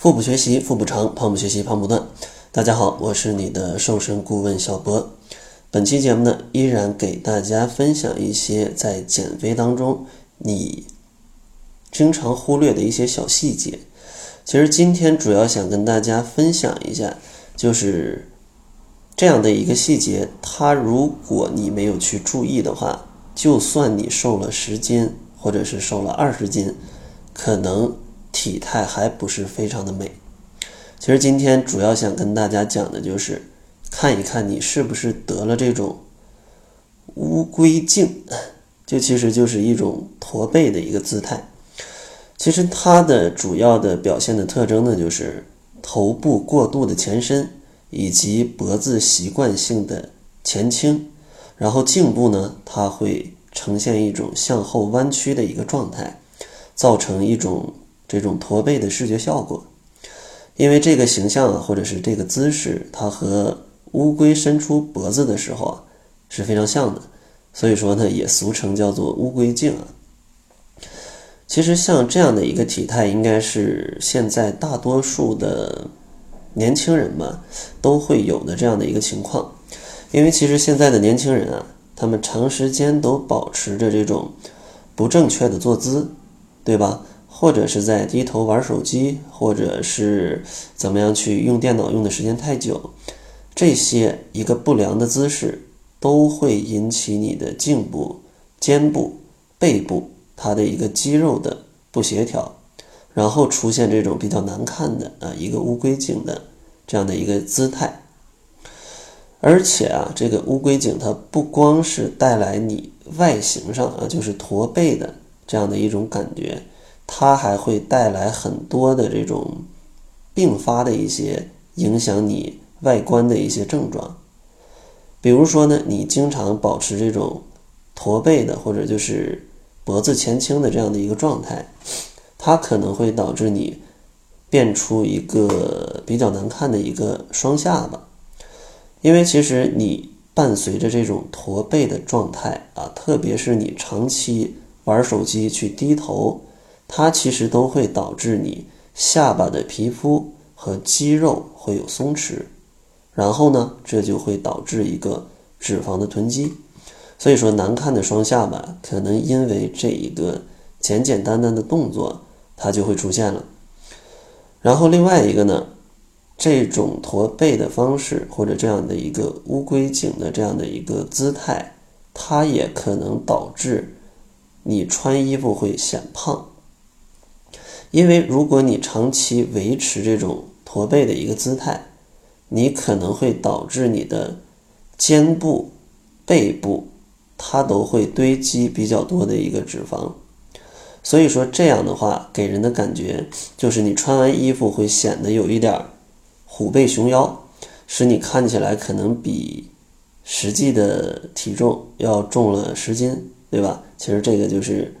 腹部学习腹部长，胖不学习胖不断。大家好，我是你的瘦身顾问小博。本期节目呢，依然给大家分享一些在减肥当中你经常忽略的一些小细节。其实今天主要想跟大家分享一下，就是这样的一个细节，它如果你没有去注意的话，就算你瘦了十斤，或者是瘦了二十斤，可能。体态还不是非常的美。其实今天主要想跟大家讲的就是，看一看你是不是得了这种乌龟颈，就其实就是一种驼背的一个姿态。其实它的主要的表现的特征呢，就是头部过度的前伸，以及脖子习惯性的前倾，然后颈部呢，它会呈现一种向后弯曲的一个状态，造成一种。这种驼背的视觉效果，因为这个形象啊，或者是这个姿势，它和乌龟伸出脖子的时候啊是非常像的，所以说呢，也俗称叫做乌龟颈啊。其实像这样的一个体态，应该是现在大多数的年轻人嘛都会有的这样的一个情况，因为其实现在的年轻人啊，他们长时间都保持着这种不正确的坐姿，对吧？或者是在低头玩手机，或者是怎么样去用电脑用的时间太久，这些一个不良的姿势都会引起你的颈部、肩部、背部它的一个肌肉的不协调，然后出现这种比较难看的啊一个乌龟颈的这样的一个姿态。而且啊，这个乌龟颈它不光是带来你外形上啊就是驼背的这样的一种感觉。它还会带来很多的这种并发的一些影响你外观的一些症状，比如说呢，你经常保持这种驼背的或者就是脖子前倾的这样的一个状态，它可能会导致你变出一个比较难看的一个双下巴，因为其实你伴随着这种驼背的状态啊，特别是你长期玩手机去低头。它其实都会导致你下巴的皮肤和肌肉会有松弛，然后呢，这就会导致一个脂肪的囤积。所以说，难看的双下巴可能因为这一个简简单单的动作，它就会出现了。然后另外一个呢，这种驼背的方式或者这样的一个乌龟颈的这样的一个姿态，它也可能导致你穿衣服会显胖。因为如果你长期维持这种驼背的一个姿态，你可能会导致你的肩部、背部它都会堆积比较多的一个脂肪，所以说这样的话给人的感觉就是你穿完衣服会显得有一点虎背熊腰，使你看起来可能比实际的体重要重了十斤，对吧？其实这个就是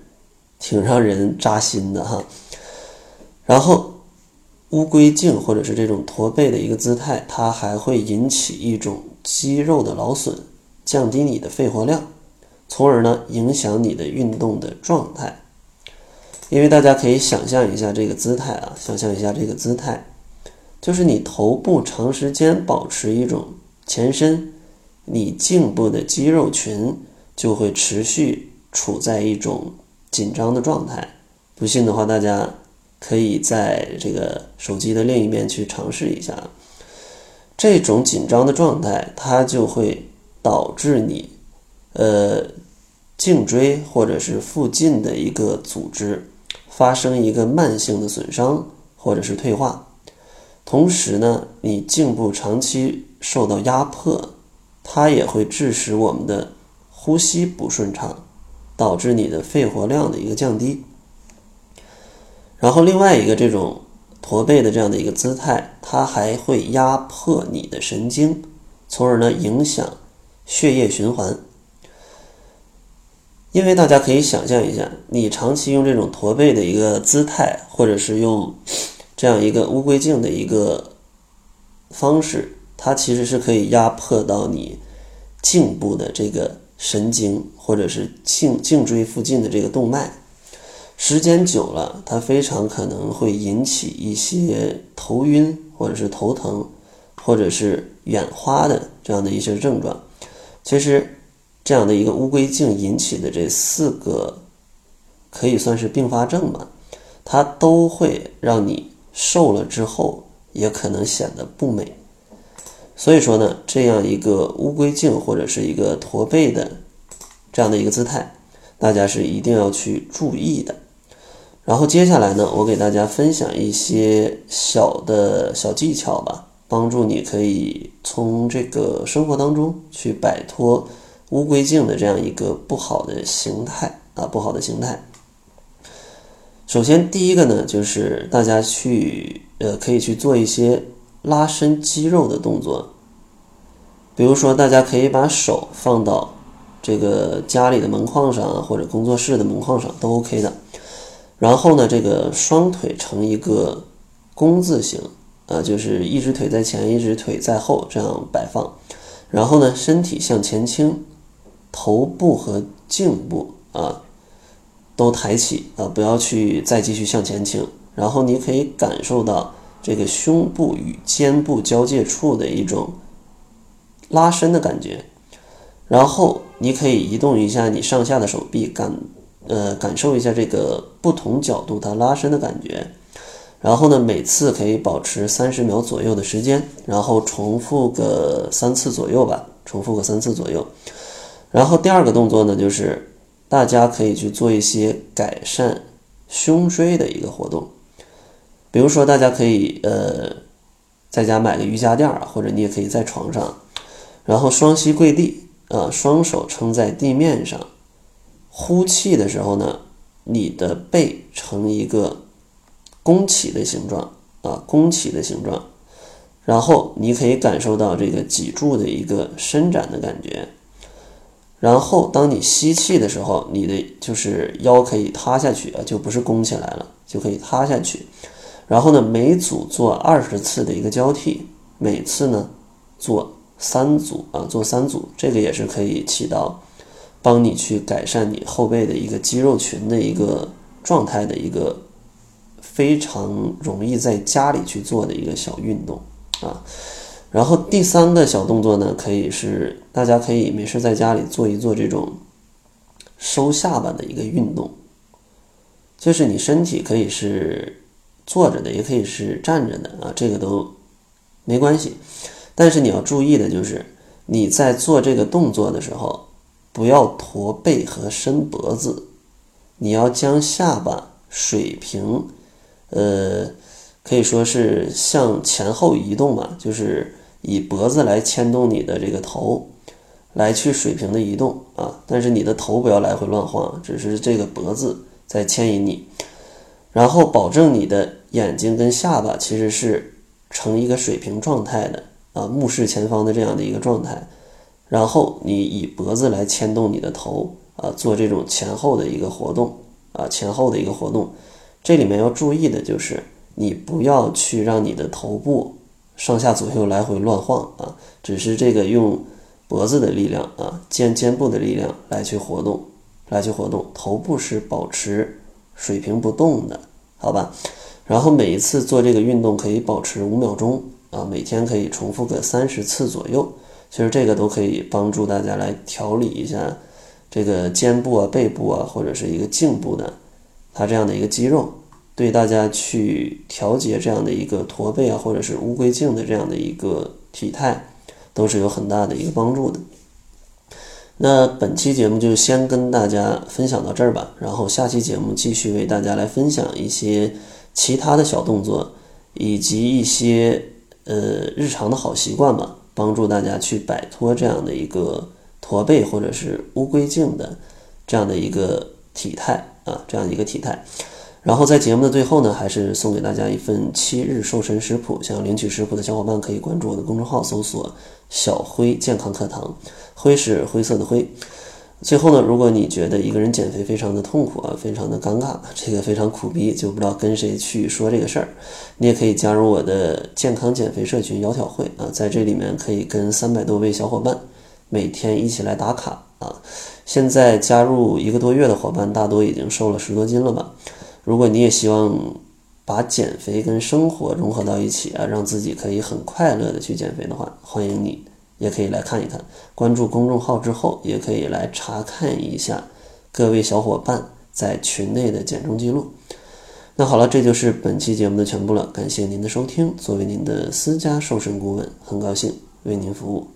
挺让人扎心的哈。然后，乌龟颈或者是这种驼背的一个姿态，它还会引起一种肌肉的劳损，降低你的肺活量，从而呢影响你的运动的状态。因为大家可以想象一下这个姿态啊，想象一下这个姿态，就是你头部长时间保持一种前伸，你颈部的肌肉群就会持续处在一种紧张的状态。不信的话，大家。可以在这个手机的另一面去尝试一下，这种紧张的状态，它就会导致你，呃，颈椎或者是附近的一个组织发生一个慢性的损伤或者是退化，同时呢，你颈部长期受到压迫，它也会致使我们的呼吸不顺畅，导致你的肺活量的一个降低。然后另外一个这种驼背的这样的一个姿态，它还会压迫你的神经，从而呢影响血液循环。因为大家可以想象一下，你长期用这种驼背的一个姿态，或者是用这样一个乌龟颈的一个方式，它其实是可以压迫到你颈部的这个神经，或者是颈颈椎附近的这个动脉。时间久了，它非常可能会引起一些头晕，或者是头疼，或者是眼花的这样的一些症状。其实，这样的一个乌龟镜引起的这四个，可以算是并发症吧，它都会让你瘦了之后，也可能显得不美。所以说呢，这样一个乌龟镜或者是一个驼背的这样的一个姿态，大家是一定要去注意的。然后接下来呢，我给大家分享一些小的小技巧吧，帮助你可以从这个生活当中去摆脱乌龟镜的这样一个不好的形态啊，不好的形态。首先，第一个呢，就是大家去呃，可以去做一些拉伸肌肉的动作，比如说，大家可以把手放到这个家里的门框上，或者工作室的门框上，都 OK 的。然后呢，这个双腿成一个弓字形，啊，就是一只腿在前，一只腿在后，这样摆放。然后呢，身体向前倾，头部和颈部啊都抬起啊，不要去再继续向前倾。然后你可以感受到这个胸部与肩部交界处的一种拉伸的感觉。然后你可以移动一下你上下的手臂，感。呃，感受一下这个不同角度它拉伸的感觉，然后呢，每次可以保持三十秒左右的时间，然后重复个三次左右吧，重复个三次左右。然后第二个动作呢，就是大家可以去做一些改善胸椎的一个活动，比如说大家可以呃在家买个瑜伽垫啊，或者你也可以在床上，然后双膝跪地啊，双手撑在地面上。呼气的时候呢，你的背呈一个弓起的形状啊，弓起的形状，然后你可以感受到这个脊柱的一个伸展的感觉。然后当你吸气的时候，你的就是腰可以塌下去啊，就不是弓起来了，就可以塌下去。然后呢，每组做二十次的一个交替，每次呢做三组啊，做三组，这个也是可以起到。帮你去改善你后背的一个肌肉群的一个状态的一个非常容易在家里去做的一个小运动啊。然后第三个小动作呢，可以是大家可以没事在家里做一做这种收下巴的一个运动，就是你身体可以是坐着的，也可以是站着的啊，这个都没关系。但是你要注意的就是你在做这个动作的时候。不要驼背和伸脖子，你要将下巴水平，呃，可以说是向前后移动嘛，就是以脖子来牵动你的这个头，来去水平的移动啊。但是你的头不要来回乱晃，只是这个脖子在牵引你，然后保证你的眼睛跟下巴其实是成一个水平状态的啊，目视前方的这样的一个状态。然后你以脖子来牵动你的头啊，做这种前后的一个活动啊，前后的一个活动。这里面要注意的就是，你不要去让你的头部上下左右来回乱晃啊，只是这个用脖子的力量啊，肩肩部的力量来去活动，来去活动，头部是保持水平不动的，好吧？然后每一次做这个运动可以保持五秒钟啊，每天可以重复个三十次左右。其实这个都可以帮助大家来调理一下这个肩部啊、背部啊，或者是一个颈部的它这样的一个肌肉，对大家去调节这样的一个驼背啊，或者是乌龟颈的这样的一个体态，都是有很大的一个帮助的。那本期节目就先跟大家分享到这儿吧，然后下期节目继续为大家来分享一些其他的小动作，以及一些呃日常的好习惯吧。帮助大家去摆脱这样的一个驼背或者是乌龟颈的这样的一个体态啊，这样一个体态。然后在节目的最后呢，还是送给大家一份七日瘦身食谱。想要领取食谱的小伙伴可以关注我的公众号，搜索“小辉健康课堂”，灰是灰色的灰。最后呢，如果你觉得一个人减肥非常的痛苦啊，非常的尴尬，这个非常苦逼，就不知道跟谁去说这个事儿，你也可以加入我的健康减肥社群“窈窕会”啊，在这里面可以跟三百多位小伙伴每天一起来打卡啊。现在加入一个多月的伙伴，大多已经瘦了十多斤了吧？如果你也希望把减肥跟生活融合到一起啊，让自己可以很快乐的去减肥的话，欢迎你也可以来看一看。关注公众号之后，也可以来查看一下各位小伙伴在群内的减重记录。那好了，这就是本期节目的全部了。感谢您的收听。作为您的私家瘦身顾问，很高兴为您服务。